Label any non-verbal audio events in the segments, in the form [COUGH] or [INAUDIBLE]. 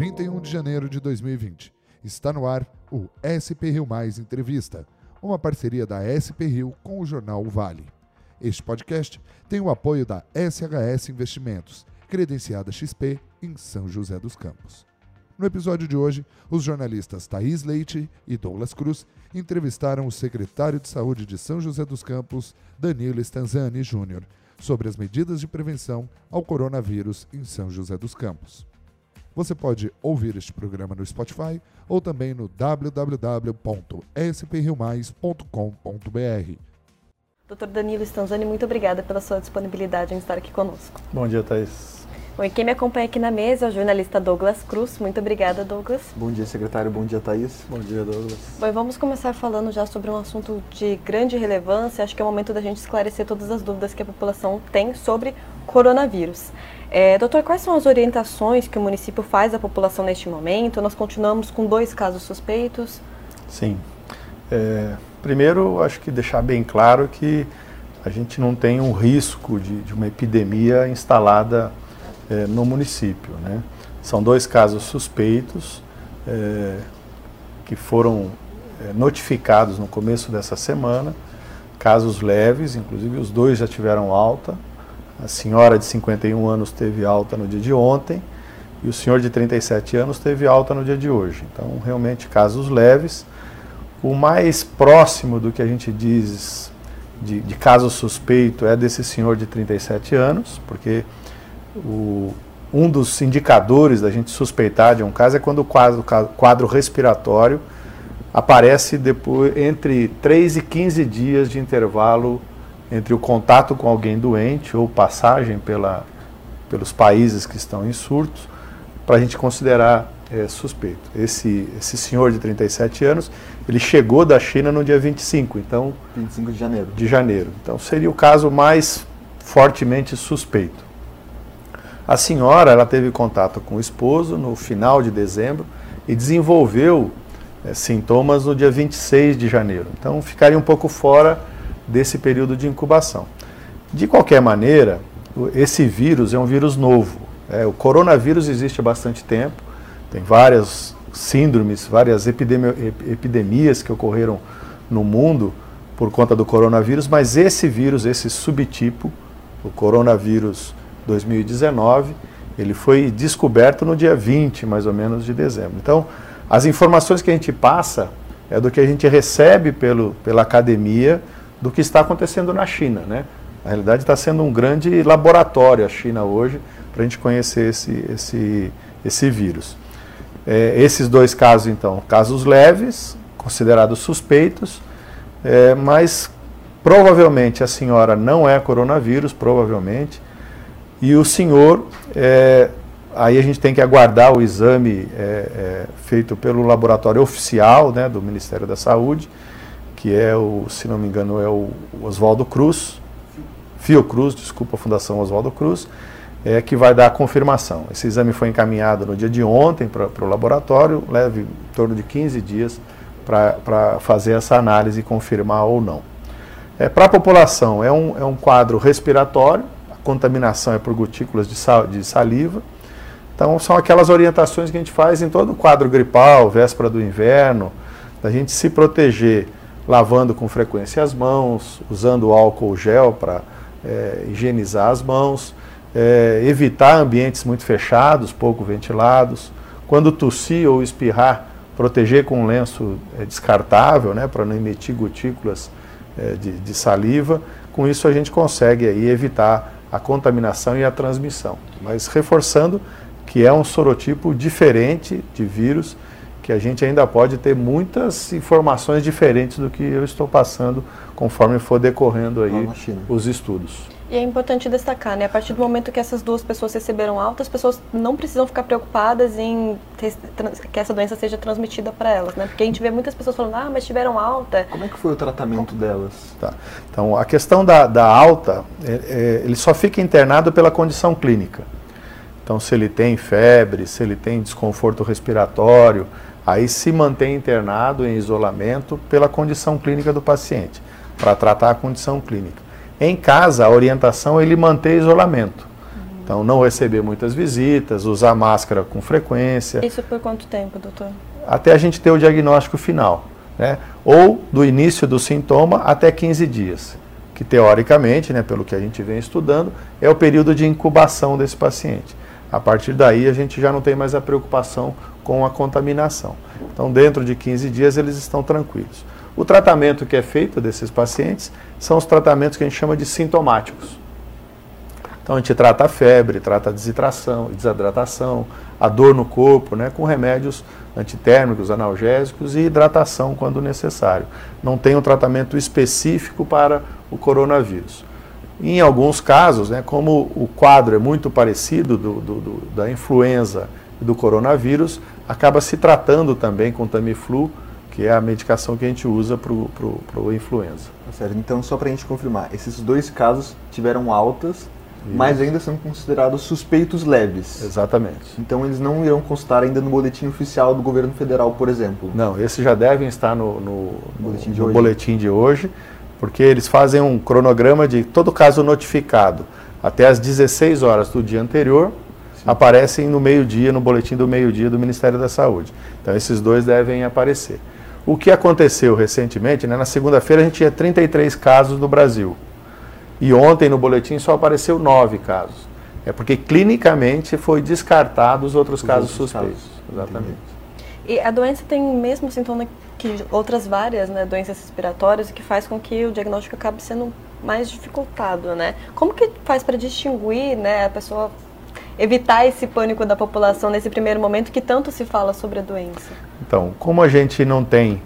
31 de janeiro de 2020. Está no ar o SP Rio Mais Entrevista, uma parceria da SP Rio com o jornal o Vale. Este podcast tem o apoio da SHS Investimentos, credenciada XP em São José dos Campos. No episódio de hoje, os jornalistas Thaís Leite e Douglas Cruz entrevistaram o secretário de Saúde de São José dos Campos, Danilo Stanzani Júnior, sobre as medidas de prevenção ao coronavírus em São José dos Campos. Você pode ouvir este programa no Spotify ou também no www.sprriomais.com.br. Doutor Danilo Stanzani, muito obrigada pela sua disponibilidade em estar aqui conosco. Bom dia, Thaís. Bom, e quem me acompanha aqui na mesa é o jornalista Douglas Cruz. Muito obrigada, Douglas. Bom dia, secretário. Bom dia, Thaís. Bom dia, Douglas. Bom, vamos começar falando já sobre um assunto de grande relevância. Acho que é o momento da gente esclarecer todas as dúvidas que a população tem sobre coronavírus. É, doutor, quais são as orientações que o município faz à população neste momento? Nós continuamos com dois casos suspeitos. Sim. É, primeiro, acho que deixar bem claro que a gente não tem um risco de, de uma epidemia instalada é, no município. Né? São dois casos suspeitos é, que foram é, notificados no começo dessa semana, casos leves, inclusive os dois já tiveram alta. A senhora de 51 anos teve alta no dia de ontem e o senhor de 37 anos teve alta no dia de hoje. Então, realmente, casos leves. O mais próximo do que a gente diz de, de caso suspeito é desse senhor de 37 anos, porque o, um dos indicadores da gente suspeitar de um caso é quando o quadro, quadro respiratório aparece depois entre 3 e 15 dias de intervalo entre o contato com alguém doente ou passagem pela, pelos países que estão em surtos, para a gente considerar é, suspeito. Esse, esse senhor de 37 anos, ele chegou da China no dia 25, então... 25 de janeiro. De janeiro. Então seria o caso mais fortemente suspeito. A senhora, ela teve contato com o esposo no final de dezembro e desenvolveu é, sintomas no dia 26 de janeiro. Então ficaria um pouco fora desse período de incubação. De qualquer maneira, esse vírus é um vírus novo. É, o coronavírus existe há bastante tempo, tem várias síndromes, várias epidemi epidemias que ocorreram no mundo por conta do coronavírus, mas esse vírus, esse subtipo, o coronavírus 2019. Ele foi descoberto no dia 20, mais ou menos, de dezembro. Então, as informações que a gente passa é do que a gente recebe pelo, pela academia do que está acontecendo na China. Né? Na realidade, está sendo um grande laboratório a China hoje para a gente conhecer esse, esse, esse vírus. É, esses dois casos, então, casos leves, considerados suspeitos, é, mas provavelmente a senhora não é coronavírus, provavelmente. E o senhor, é, aí a gente tem que aguardar o exame é, é, feito pelo laboratório oficial né, do Ministério da Saúde, que é o, se não me engano, é o Oswaldo Cruz, Fiocruz, desculpa, a Fundação Oswaldo Cruz, é, que vai dar a confirmação. Esse exame foi encaminhado no dia de ontem para o laboratório, leva em torno de 15 dias para fazer essa análise e confirmar ou não. É, para a população, é um, é um quadro respiratório, contaminação é por gotículas de, sal, de saliva. Então, são aquelas orientações que a gente faz em todo o quadro gripal, véspera do inverno, da gente se proteger lavando com frequência as mãos, usando álcool gel para é, higienizar as mãos, é, evitar ambientes muito fechados, pouco ventilados. Quando tossir ou espirrar, proteger com um lenço é, descartável, né, para não emitir gotículas é, de, de, saliva. Com isso, a gente consegue aí evitar a contaminação e a transmissão. Mas reforçando que é um sorotipo diferente de vírus, que a gente ainda pode ter muitas informações diferentes do que eu estou passando conforme for decorrendo aí os estudos. E é importante destacar, né? A partir do momento que essas duas pessoas receberam alta, as pessoas não precisam ficar preocupadas em ter, que essa doença seja transmitida para elas, né? Porque a gente vê muitas pessoas falando, ah, mas tiveram alta. Como é que foi o tratamento delas? Tá. Então, a questão da, da alta, é, é, ele só fica internado pela condição clínica. Então, se ele tem febre, se ele tem desconforto respiratório, aí se mantém internado em isolamento pela condição clínica do paciente, para tratar a condição clínica. Em casa, a orientação é ele manter isolamento. Então, não receber muitas visitas, usar máscara com frequência. Isso por quanto tempo, doutor? Até a gente ter o diagnóstico final. Né? Ou do início do sintoma até 15 dias. Que teoricamente, né, pelo que a gente vem estudando, é o período de incubação desse paciente. A partir daí, a gente já não tem mais a preocupação com a contaminação. Então, dentro de 15 dias, eles estão tranquilos. O tratamento que é feito desses pacientes são os tratamentos que a gente chama de sintomáticos. Então a gente trata a febre, trata a desidratação, desidratação, a dor no corpo, né, com remédios antitérmicos, analgésicos e hidratação quando necessário. Não tem um tratamento específico para o coronavírus. Em alguns casos, né, como o quadro é muito parecido do, do, do, da influenza do coronavírus, acaba se tratando também com Tamiflu, que é a medicação que a gente usa para o influenza. Tá certo. Então, só para a gente confirmar, esses dois casos tiveram altas mas ainda são considerados suspeitos leves. Exatamente. Então eles não irão constar ainda no boletim oficial do governo federal, por exemplo. Não, esses já devem estar no, no, boletim, de no boletim de hoje, porque eles fazem um cronograma de todo caso notificado até as 16 horas do dia anterior. Aparecem no meio-dia, no boletim do meio-dia do Ministério da Saúde. Então esses dois devem aparecer. O que aconteceu recentemente, né, na segunda-feira a gente tinha 33 casos no Brasil. E ontem no boletim só apareceu nove casos. É porque clinicamente foi descartado os outros os casos outros suspeitos. Casos. Exatamente. E a doença tem o mesmo sintoma que outras várias né, doenças respiratórias, o que faz com que o diagnóstico acabe sendo mais dificultado, né? Como que faz para distinguir, né, a pessoa evitar esse pânico da população nesse primeiro momento que tanto se fala sobre a doença? Então, como a gente não tem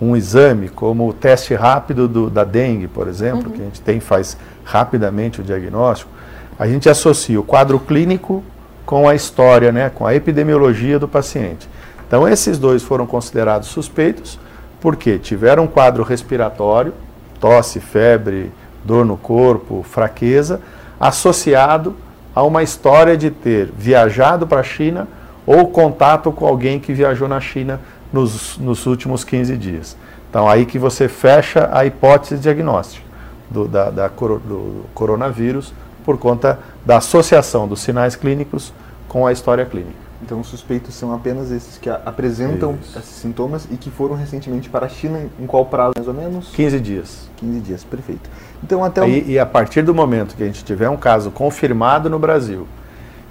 um exame como o teste rápido do, da dengue, por exemplo, uhum. que a gente tem faz rapidamente o diagnóstico, a gente associa o quadro clínico com a história, né, com a epidemiologia do paciente. Então esses dois foram considerados suspeitos porque tiveram um quadro respiratório, tosse, febre, dor no corpo, fraqueza, associado a uma história de ter viajado para a China ou contato com alguém que viajou na China nos, nos últimos 15 dias. Então, aí que você fecha a hipótese diagnóstica do, da, da, do coronavírus por conta da associação dos sinais clínicos com a história clínica. Então, os suspeitos são apenas esses que apresentam Isso. esses sintomas e que foram recentemente para a China, em qual prazo mais ou menos? 15 dias. 15 dias, perfeito. Então, até Aí, o... E a partir do momento que a gente tiver um caso confirmado no Brasil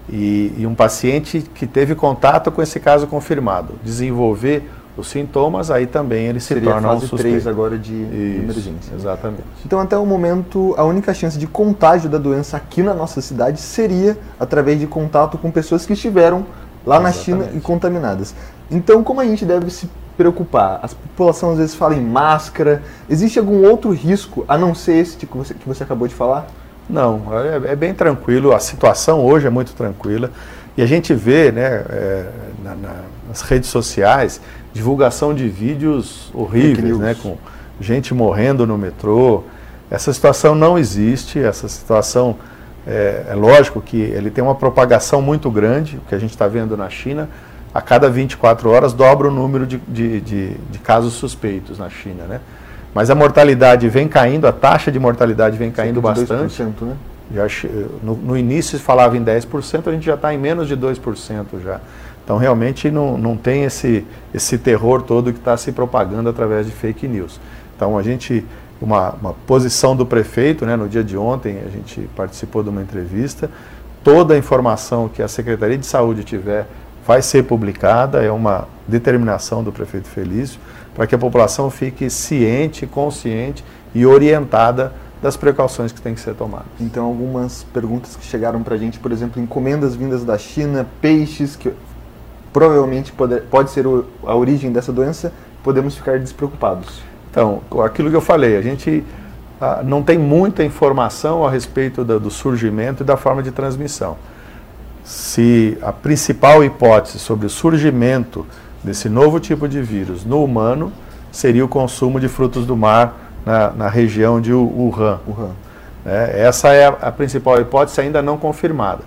e, e um paciente que teve contato com esse caso confirmado desenvolver os sintomas, aí também ele se Seria torna fase um suspeito. 3 agora de Isso, emergência. Exatamente. Então, até o momento, a única chance de contágio da doença aqui na nossa cidade seria através de contato com pessoas que estiveram lá Exatamente. na China e contaminadas. Então, como a gente deve se preocupar? A população às vezes fala em máscara. Existe algum outro risco a não ser esse que você, que você acabou de falar? Não, é, é bem tranquilo. A situação hoje é muito tranquila. E a gente vê né, é, na, na, nas redes sociais divulgação de vídeos horríveis, né, com gente morrendo no metrô. Essa situação não existe, essa situação é, é, lógico que ele tem uma propagação muito grande, o que a gente está vendo na China, a cada 24 horas dobra o número de, de, de, de, casos suspeitos na China, né? Mas a mortalidade vem caindo, a taxa de mortalidade vem caindo bastante. Né? Já, no, no início se falava em 10%, a gente já está em menos de 2% já. Então, realmente, não, não tem esse, esse terror todo que está se propagando através de fake news. Então, a gente, uma, uma posição do prefeito, né, no dia de ontem, a gente participou de uma entrevista, toda a informação que a Secretaria de Saúde tiver vai ser publicada, é uma determinação do prefeito Felício, para que a população fique ciente, consciente e orientada das precauções que têm que ser tomadas. Então, algumas perguntas que chegaram para a gente, por exemplo, encomendas vindas da China, peixes que provavelmente pode, pode ser a origem dessa doença, podemos ficar despreocupados. Então, aquilo que eu falei, a gente ah, não tem muita informação a respeito do, do surgimento e da forma de transmissão. Se a principal hipótese sobre o surgimento desse novo tipo de vírus no humano seria o consumo de frutos do mar na, na região de Wuhan. Wuhan. É, essa é a, a principal hipótese ainda não confirmada.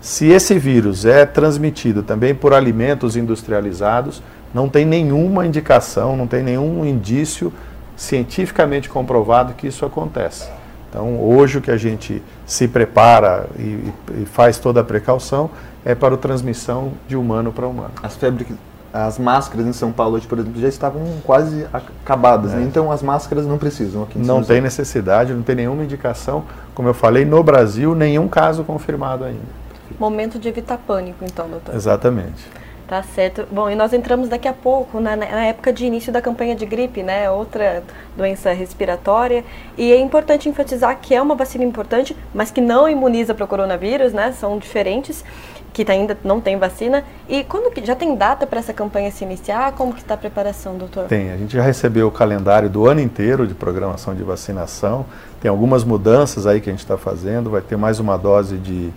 Se esse vírus é transmitido também por alimentos industrializados, não tem nenhuma indicação, não tem nenhum indício cientificamente comprovado que isso acontece. Então, hoje o que a gente se prepara e, e faz toda a precaução é para a transmissão de humano para humano. As febres, as máscaras em São Paulo hoje, por exemplo, já estavam quase acabadas, né? é. né? então as máscaras não precisam aqui em Não tem necessidade, não tem nenhuma indicação. Como eu falei, no Brasil, nenhum caso confirmado ainda. Momento de evitar pânico, então, doutor. Exatamente. Tá certo. Bom, e nós entramos daqui a pouco né, na época de início da campanha de gripe, né? Outra doença respiratória. E é importante enfatizar que é uma vacina importante, mas que não imuniza para o coronavírus, né? São diferentes, que ainda não tem vacina. E quando que já tem data para essa campanha se iniciar? Como que está a preparação, doutor? Tem. A gente já recebeu o calendário do ano inteiro de programação de vacinação. Tem algumas mudanças aí que a gente está fazendo. Vai ter mais uma dose de,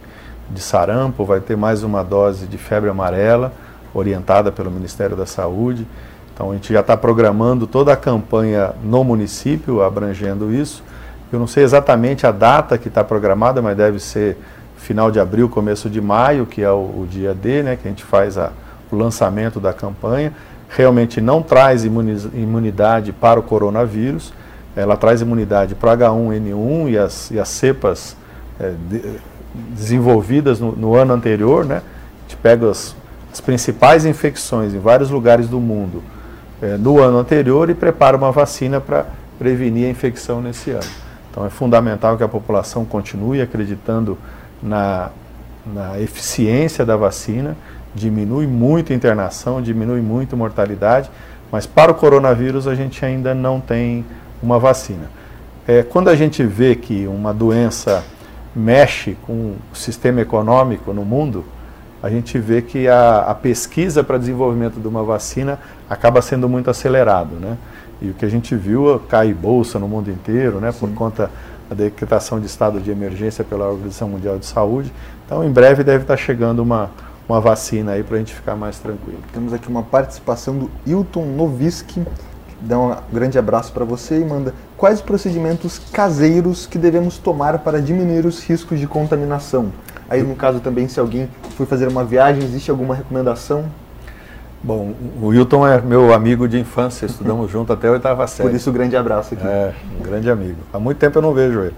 de sarampo, vai ter mais uma dose de febre amarela orientada pelo Ministério da Saúde. Então a gente já está programando toda a campanha no município, abrangendo isso. Eu não sei exatamente a data que está programada, mas deve ser final de abril, começo de maio, que é o, o dia D, né, que a gente faz a, o lançamento da campanha. Realmente não traz imunidade para o coronavírus, ela traz imunidade para o H1N1 e as, e as cepas é, de, desenvolvidas no, no, ano anterior, né? A gente pega as, as principais infecções em vários lugares do mundo é, no ano anterior e prepara uma vacina para prevenir a infecção nesse ano. Então é fundamental que a população continue acreditando na, na eficiência da vacina, diminui muito a internação, diminui muito a mortalidade, mas para o coronavírus a gente ainda não tem uma vacina. É, quando a gente vê que uma doença mexe com o sistema econômico no mundo, a gente vê que a, a pesquisa para desenvolvimento de uma vacina acaba sendo muito acelerado, né? E o que a gente viu cai bolsa no mundo inteiro, né? Sim. Por conta da decretação de estado de emergência pela Organização Mundial de Saúde. Então, em breve deve estar chegando uma, uma vacina aí para a gente ficar mais tranquilo. Temos aqui uma participação do Hilton Noviski, dá um grande abraço para você e manda quais procedimentos caseiros que devemos tomar para diminuir os riscos de contaminação. Aí, no caso também, se alguém for fazer uma viagem, existe alguma recomendação? Bom, o Wilton é meu amigo de infância, estudamos [LAUGHS] junto até a oitava série. Por isso, um grande abraço aqui. É, um grande amigo. Há muito tempo eu não vejo ele.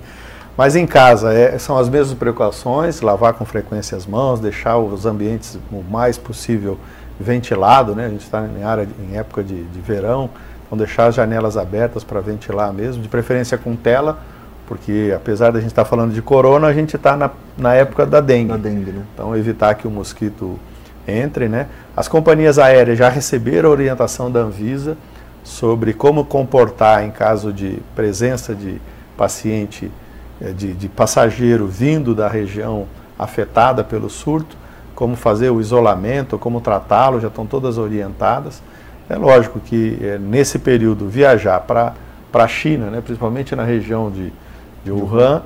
Mas em casa, é, são as mesmas precauções, lavar com frequência as mãos, deixar os ambientes o mais possível ventilado, né? A gente está em, área, em época de, de verão, então deixar as janelas abertas para ventilar mesmo, de preferência com tela, porque apesar da gente estar tá falando de corona, a gente está na, na época da dengue. Da dengue né? Então evitar que o mosquito entre, né? As companhias aéreas já receberam a orientação da Anvisa sobre como comportar em caso de presença de paciente, eh, de, de passageiro vindo da região afetada pelo surto, como fazer o isolamento, como tratá-lo, já estão todas orientadas. É lógico que é, nesse período viajar para a China, né, principalmente na região de, de Wuhan,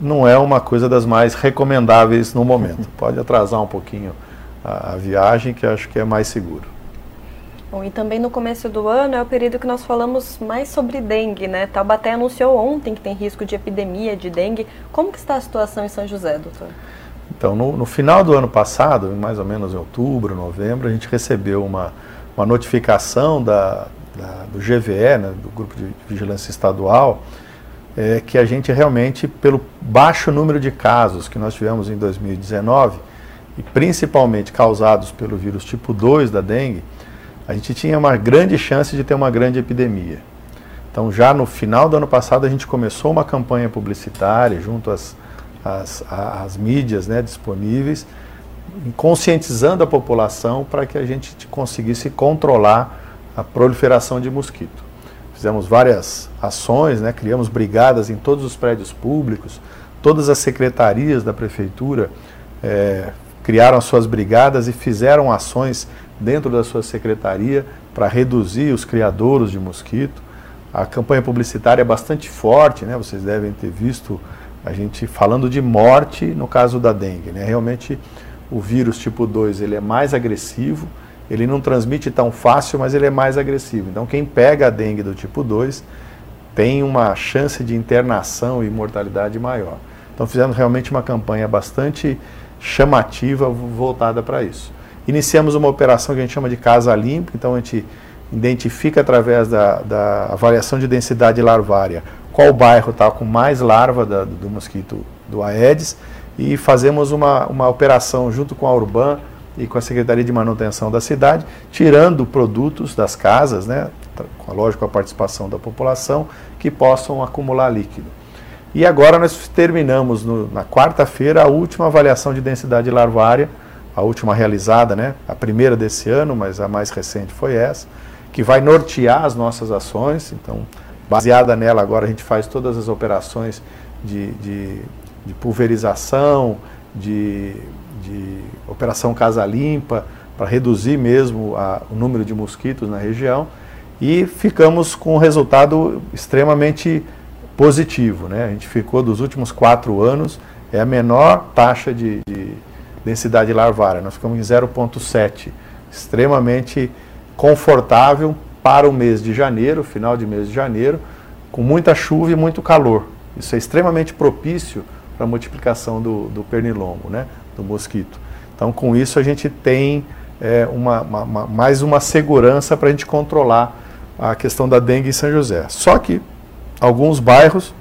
não é uma coisa das mais recomendáveis no momento. [LAUGHS] Pode atrasar um pouquinho a, a viagem, que acho que é mais seguro. Bom, e também no começo do ano é o período que nós falamos mais sobre dengue, né? Taubaté anunciou ontem que tem risco de epidemia de dengue. Como que está a situação em São José, doutor? Então, no, no final do ano passado, mais ou menos em outubro, novembro, a gente recebeu uma, uma notificação da, da do GVE, né, do Grupo de Vigilância Estadual, é, que a gente realmente, pelo baixo número de casos que nós tivemos em 2019, e principalmente causados pelo vírus tipo 2 da dengue, a gente tinha uma grande chance de ter uma grande epidemia. Então, já no final do ano passado, a gente começou uma campanha publicitária junto às, às, às mídias né, disponíveis, conscientizando a população para que a gente conseguisse controlar a proliferação de mosquito. Fizemos várias ações, né? criamos brigadas em todos os prédios públicos, todas as secretarias da prefeitura é, criaram as suas brigadas e fizeram ações dentro da sua secretaria para reduzir os criadouros de mosquito. A campanha publicitária é bastante forte, né? vocês devem ter visto a gente falando de morte no caso da dengue. Né? Realmente o vírus tipo 2 ele é mais agressivo, ele não transmite tão fácil, mas ele é mais agressivo. Então, quem pega a dengue do tipo 2 tem uma chance de internação e mortalidade maior. Então, fizemos realmente uma campanha bastante chamativa voltada para isso. Iniciamos uma operação que a gente chama de Casa Limpa, então a gente identifica através da, da avaliação de densidade larvária qual bairro está com mais larva da, do mosquito do Aedes e fazemos uma, uma operação junto com a Urban e com a Secretaria de Manutenção da cidade, tirando produtos das casas, né, lógico a participação da população, que possam acumular líquido. E agora nós terminamos no, na quarta-feira a última avaliação de densidade larvária, a última realizada, né, a primeira desse ano, mas a mais recente foi essa, que vai nortear as nossas ações. Então, baseada nela, agora a gente faz todas as operações de, de, de pulverização, de, de, operação casa limpa, para reduzir mesmo a, o número de mosquitos na região. E ficamos com um resultado extremamente positivo. Né? A gente ficou dos últimos quatro anos, é a menor taxa de, de densidade larvária. Nós ficamos em 0,7, extremamente confortável para o mês de janeiro, final de mês de janeiro, com muita chuva e muito calor. Isso é extremamente propício para a multiplicação do, do pernilongo, né, do mosquito. Então, com isso, a gente tem é, uma, uma, mais uma segurança para a gente controlar a questão da dengue em São José. Só que alguns bairros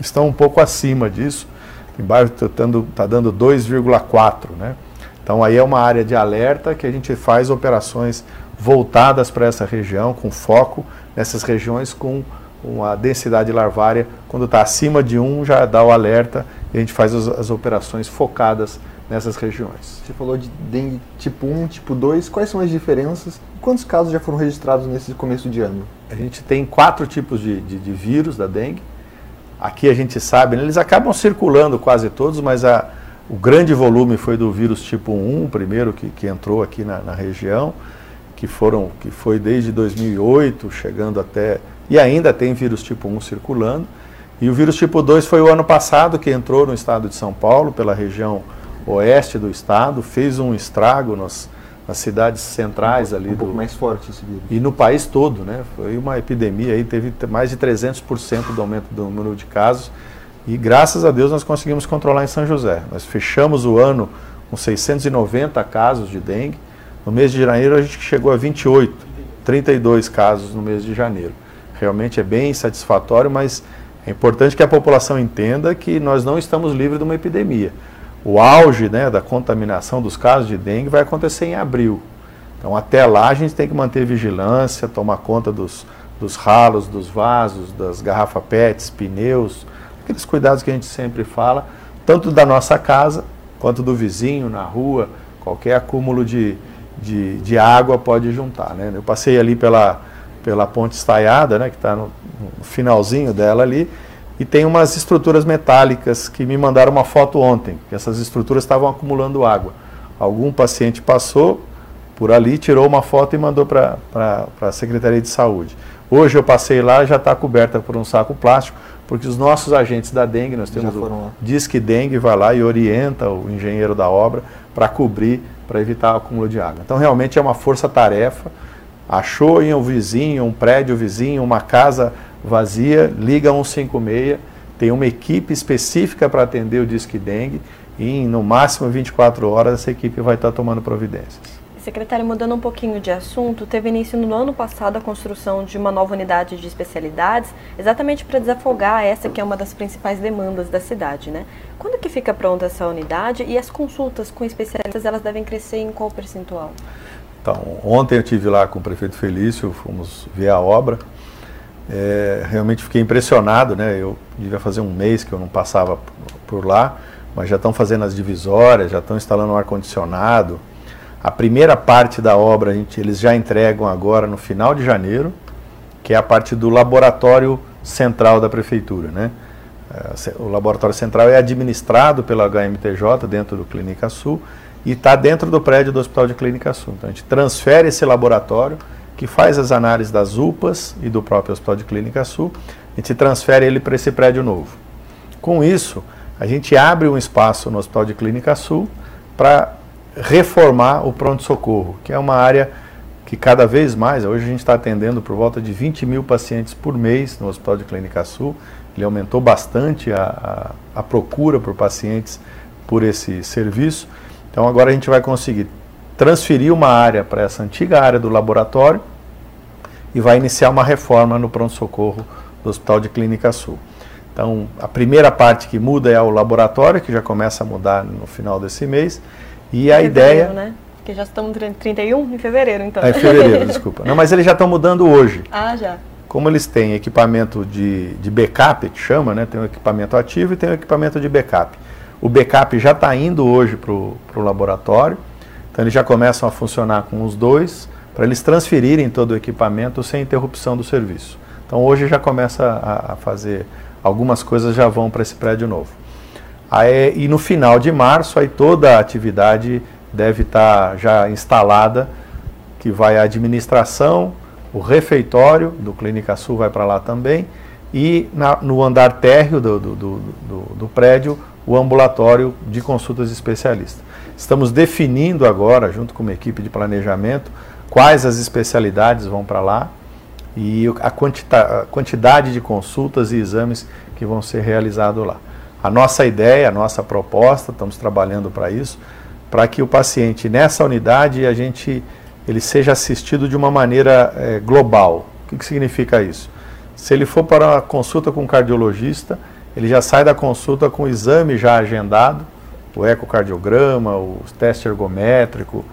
estão um pouco acima disso. Tem bairro que está tá dando 2,4, né? Então aí é uma área de alerta que a gente faz operações voltadas para essa região, com foco nessas regiões com uma densidade larvária. Quando está acima de 1, já dá o alerta e a gente faz as, as, operações focadas nessas regiões. Você falou de dengue tipo 1, tipo 2. Quais são as diferenças? Quantos casos já foram registrados nesse começo de ano? A gente tem quatro tipos de, de, de vírus da dengue. Aqui a gente sabe, né, eles acabam circulando quase todos, mas a, o grande volume foi do vírus tipo 1, o primeiro que, que entrou aqui na, na região que foram que foi desde 2008, chegando até e ainda tem vírus tipo 1 circulando. E o vírus tipo 2 foi o ano passado que entrou no estado de São Paulo, pela região oeste do estado, fez um estrago nas, nas cidades centrais um ali. Um pouco mais forte esse vírus. E no país todo, né? Foi uma epidemia aí, teve mais de 300% do aumento do número de casos. E graças a Deus nós conseguimos controlar em São José. Nós fechamos o ano com 690 casos de dengue no mês de janeiro a gente chegou a 28, 32 casos no mês de janeiro. Realmente é bem satisfatório, mas é importante que a população entenda que nós não estamos livres de uma epidemia. O auge né, da contaminação dos casos de dengue vai acontecer em abril. Então, até lá, a gente tem que manter vigilância, tomar conta dos, dos ralos, dos vasos, das garrafas PETs, pneus, aqueles cuidados que a gente sempre fala, tanto da nossa casa quanto do vizinho, na rua, qualquer acúmulo de, de, de água pode juntar. Né? Eu passei ali pela, pela ponte estaiada, né, que está no, no, finalzinho dela ali, e tem umas estruturas metálicas que me mandaram uma foto ontem, que essas estruturas estavam acumulando água. Algum paciente passou por ali, tirou uma foto e mandou para a Secretaria de Saúde. Hoje eu passei lá, já está coberta por um saco plástico, porque os nossos agentes da dengue, nós temos o Disque Dengue, vai lá e orienta o engenheiro da obra para cobrir para evitar o acúmulo de água. Então, realmente é uma força-tarefa. Achou em um vizinho, um prédio vizinho, uma casa vazia, liga 156, tem uma equipe específica para atender o Disque Dengue e em, no máximo 24 horas essa equipe vai estar tomando providências. Secretário, mudando um pouquinho de assunto, teve início no ano passado a construção de uma nova unidade de especialidades, exatamente para desafogar essa que é uma das principais demandas da cidade, né? Quando que fica pronta essa unidade e as consultas com especialistas, elas devem crescer em qual percentual? Então, ontem eu tive lá com o prefeito Felício, fomos ver a obra. É, realmente fiquei impressionado, né? Eu devia fazer um mês que eu não passava por lá, mas já estão fazendo as divisórias, já estão instalando um ar-condicionado, a primeira parte da obra gente, eles já entregam agora no final de janeiro, que é a parte do laboratório central da prefeitura. Né? É, o laboratório central é administrado pela HMTJ dentro do Clínica Sul e está dentro do prédio do Hospital de Clínica Sul. Então a gente transfere esse laboratório que faz as análises das UPAs e do próprio Hospital de Clínica Sul, a gente transfere ele para esse prédio novo. Com isso, a gente abre um espaço no Hospital de Clínica Sul para reformar o pronto-socorro, que é uma área que cada vez mais, hoje a gente está atendendo por volta de 20 mil pacientes por mês no Hospital de Clínica Sul, ele aumentou bastante a, a, a procura por pacientes por esse serviço. Então agora a gente vai conseguir transferir uma área para essa antiga área do laboratório e vai iniciar uma reforma no pronto-socorro do Hospital de Clínica Sul. Então, a primeira parte que muda é o laboratório, que já começa a mudar no final desse mês, e Em a fevereiro, ideia... Né? Porque já estamos em 31 em fevereiro, então. É em fevereiro, [LAUGHS] desculpa. Não, mas eles já estão mudando hoje. ah, já. Como eles têm equipamento de, de backup, que chama, né? tem o equipamento ativo e tem o equipamento de backup. O backup já está indo hoje para o laboratório, então eles já começam a funcionar com os dois, para eles transferirem todo o equipamento sem interrupção do serviço. Então hoje já começa a, a fazer, algumas coisas já vão para esse prédio novo. Aí, e no final de março, aí toda a atividade deve estar já instalada, que vai a administração, o refeitório do Clínica Sul vai para lá também, e na- no andar térreo do, do, do, do- prédio, o ambulatório de consultas de especialista. Estamos definindo agora, junto com uma equipe de planejamento, quais as especialidades vão para lá e a, quantita- a quantidade de consultas e exames que vão ser realizados lá. A nossa ideia, a nossa proposta, estamos trabalhando para isso, para que o paciente nessa unidade a gente ele seja assistido de uma maneira eh, global. O que, que significa isso? Se ele for para uma consulta com um cardiologista, ele já sai da consulta com o exame já agendado, o ecocardiograma, o teste ergométrico,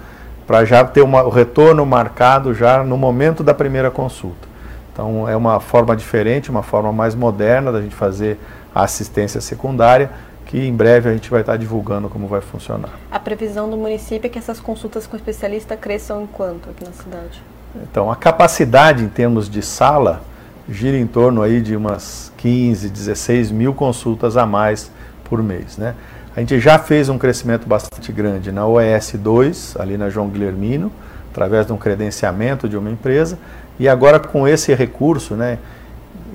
para já ter uma- o retorno marcado já no momento da primeira consulta. Então é uma forma diferente, uma forma mais moderna da gente fazer a assistência secundária, que em breve a gente vai estar divulgando como vai funcionar. A previsão do município é que essas consultas com especialista cresçam em quanto aqui na cidade? Então, a capacidade em termos de sala gira em torno aí de umas 15, 16 mil consultas a mais por mês. Né? A gente já fez um crescimento bastante grande na OES 2, ali na João Guilhermino, através de um credenciamento de uma empresa, e agora com esse recurso, né,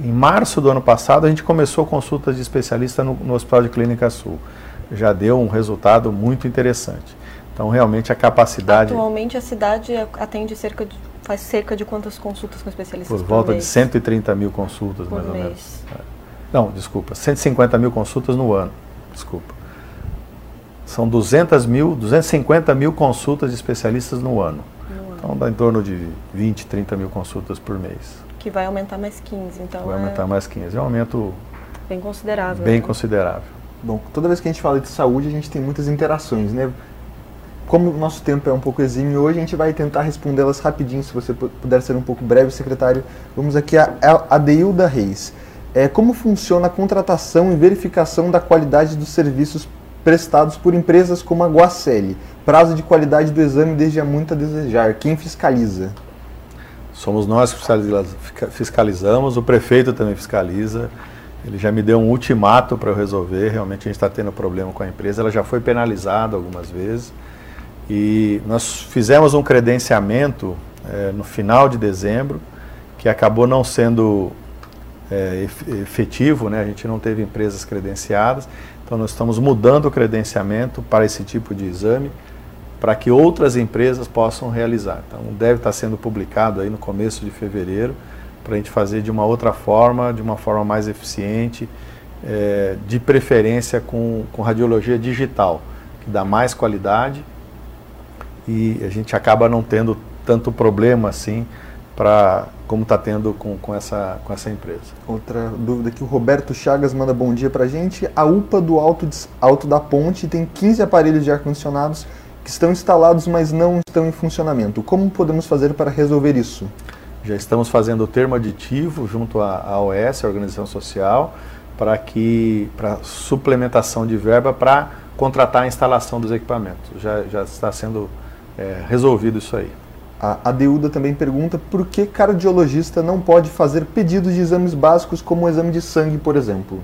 em março do ano passado, a gente começou consultas de especialista no, no Hospital de Clínica Sul. Já deu um resultado muito interessante. Então, realmente, a capacidade... Atualmente a cidade atende cerca de faz cerca de quantas consultas com especialistas Por volta mês? de 130 mil consultas, por mais ou mês. menos. Não, desculpa, 150 mil consultas no ano. Desculpa. São 200 mil, 250 mil consultas de especialistas no ano. no ano, Então dá em torno de 20, 30 mil consultas por mês. Que vai aumentar mais 15, então Vai é aumentar mais 15. É um aumento bem considerável. bem né? considerável. Bom, toda vez que a gente fala de saúde, a gente tem muitas interações, né? Como o nosso tempo é um pouco exímio hoje, a gente vai tentar respondê-las rapidinho, se você pu- puder ser um pouco breve, secretário. Vamos aqui a Adeilda Reis. É, como funciona a contratação e verificação da qualidade dos serviços prestados por empresas como a Guacelli? Prazo de qualidade do exame deixa muito a desejar. Quem fiscaliza? Somos nós que fiscalizamos, o prefeito também fiscaliza. Ele já me deu um ultimato para eu resolver. Realmente a gente está tendo problema com a empresa. Ela já foi penalizada algumas vezes. E nós fizemos um credenciamento eh, no final de dezembro, que acabou não sendo ef- efetivo, né? a gente não teve empresas credenciadas. Então nós estamos mudando o credenciamento para esse tipo de exame, para que outras empresas possam realizar. Então deve estar sendo publicado aí no começo de fevereiro, para a gente fazer de uma outra forma, de uma forma mais eficiente, eh, de preferência com, com radiologia digital, que dá mais qualidade e a gente acaba não tendo tanto problema assim para como está tendo com, com, essa, com essa empresa. Outra dúvida aqui, o Roberto Chagas manda bom dia pra gente. A UPA do Alto, Alto da Ponte tem 15 aparelhos de ar-condicionados que estão instalados, mas não estão em funcionamento. Como podemos fazer para resolver isso? Já estamos fazendo o termo aditivo junto à, OS, a Organização Social, para que para suplementação de verba para contratar a instalação dos equipamentos. Já, já está sendo é, resolvido isso aí. A Adeuda também pergunta por que cardiologista não pode fazer pedidos de exames básicos como o exame de sangue, por exemplo.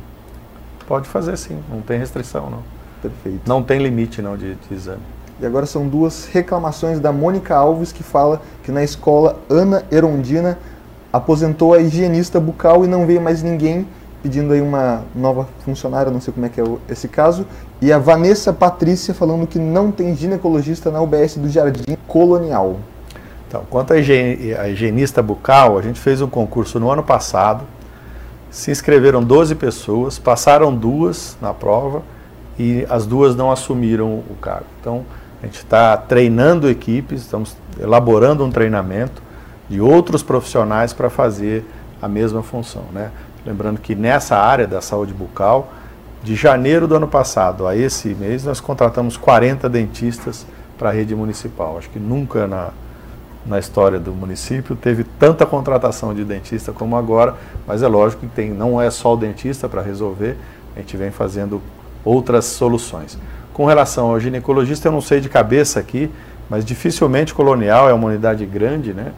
Pode fazer sim, não tem restrição não. Perfeito. Não tem limite não de, de exame. E agora são duas reclamações da Mônica Alves, que fala que na escola Ana Erondina aposentou a higienista bucal e não veio mais ninguém, pedindo aí uma nova funcionária, não sei como é que é esse caso. E a Vanessa Patrícia falando que não tem ginecologista na UBS do Jardim Colonial. Então, quanto à higienista bucal, a gente fez um concurso no ano passado, se inscreveram 12 pessoas, passaram duas na prova e as duas não assumiram o cargo. Então, a gente está treinando equipes, estamos elaborando um treinamento de outros profissionais para fazer a mesma função. Né? Lembrando que nessa área da saúde bucal, de janeiro do ano passado a esse mês, nós contratamos 40 dentistas para a rede municipal. Acho que nunca na, na história do município teve tanta contratação de dentista como agora, mas é lógico que tem, não é só o dentista para resolver, a gente vem fazendo outras soluções. Com relação ao ginecologista, eu não sei de cabeça aqui, mas dificilmente colonial é uma unidade grande, né?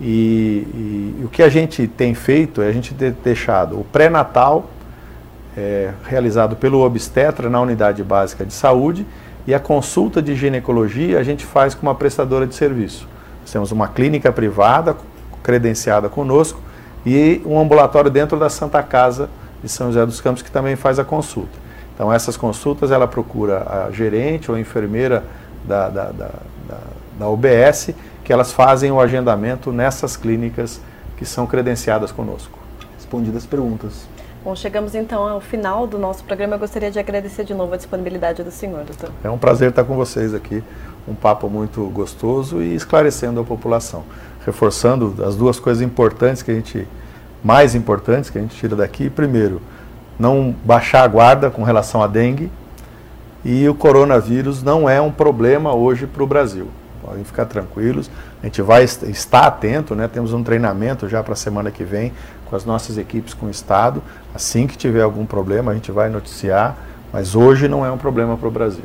E, e, e o que a gente tem feito é a gente ter deixado o pré-natal é, realizado pelo obstetra na unidade básica de saúde e a consulta de ginecologia a gente faz com uma prestadora de serviço. Nós temos uma clínica privada credenciada conosco e um ambulatório dentro da Santa Casa de São José dos Campos que também faz a consulta. Então essas consultas ela procura a gerente ou a enfermeira da, da, da, da, da UBS que elas fazem o agendamento nessas clínicas que são credenciadas conosco. Respondidas as perguntas. Bom, chegamos então ao final do nosso programa. Eu gostaria de agradecer de novo a disponibilidade do senhor, doutor. É um prazer estar com vocês aqui. Um papo muito gostoso e esclarecendo a população. Reforçando as duas coisas importantes que a gente, mais importantes que a gente tira daqui. Primeiro, não baixar a guarda com relação à dengue. E o coronavírus não é um problema hoje para o Brasil. Podem ficar tranquilos. A gente vai estar atento, né? Temos um treinamento já para a semana que vem com as nossas equipes com o Estado. Assim que tiver algum problema, a gente vai noticiar, mas hoje não é um problema para o Brasil.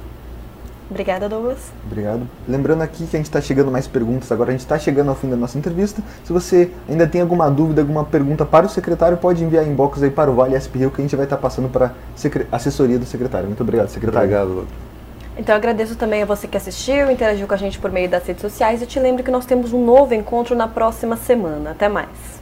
Obrigada, Douglas. Obrigado. Lembrando aqui que a gente está chegando mais perguntas agora, a gente está chegando ao fim da nossa entrevista. Se você ainda tem alguma dúvida, alguma pergunta para o secretário, pode enviar inbox aí para o Vale SP Rio que a gente vai estar tá passando para a assessoria do secretário. Muito obrigado, secretário. Obrigado, Douglas. Então eu agradeço também a você que assistiu, interagiu com a gente por meio das redes sociais e te lembro que nós temos um novo encontro na próxima semana. Até mais.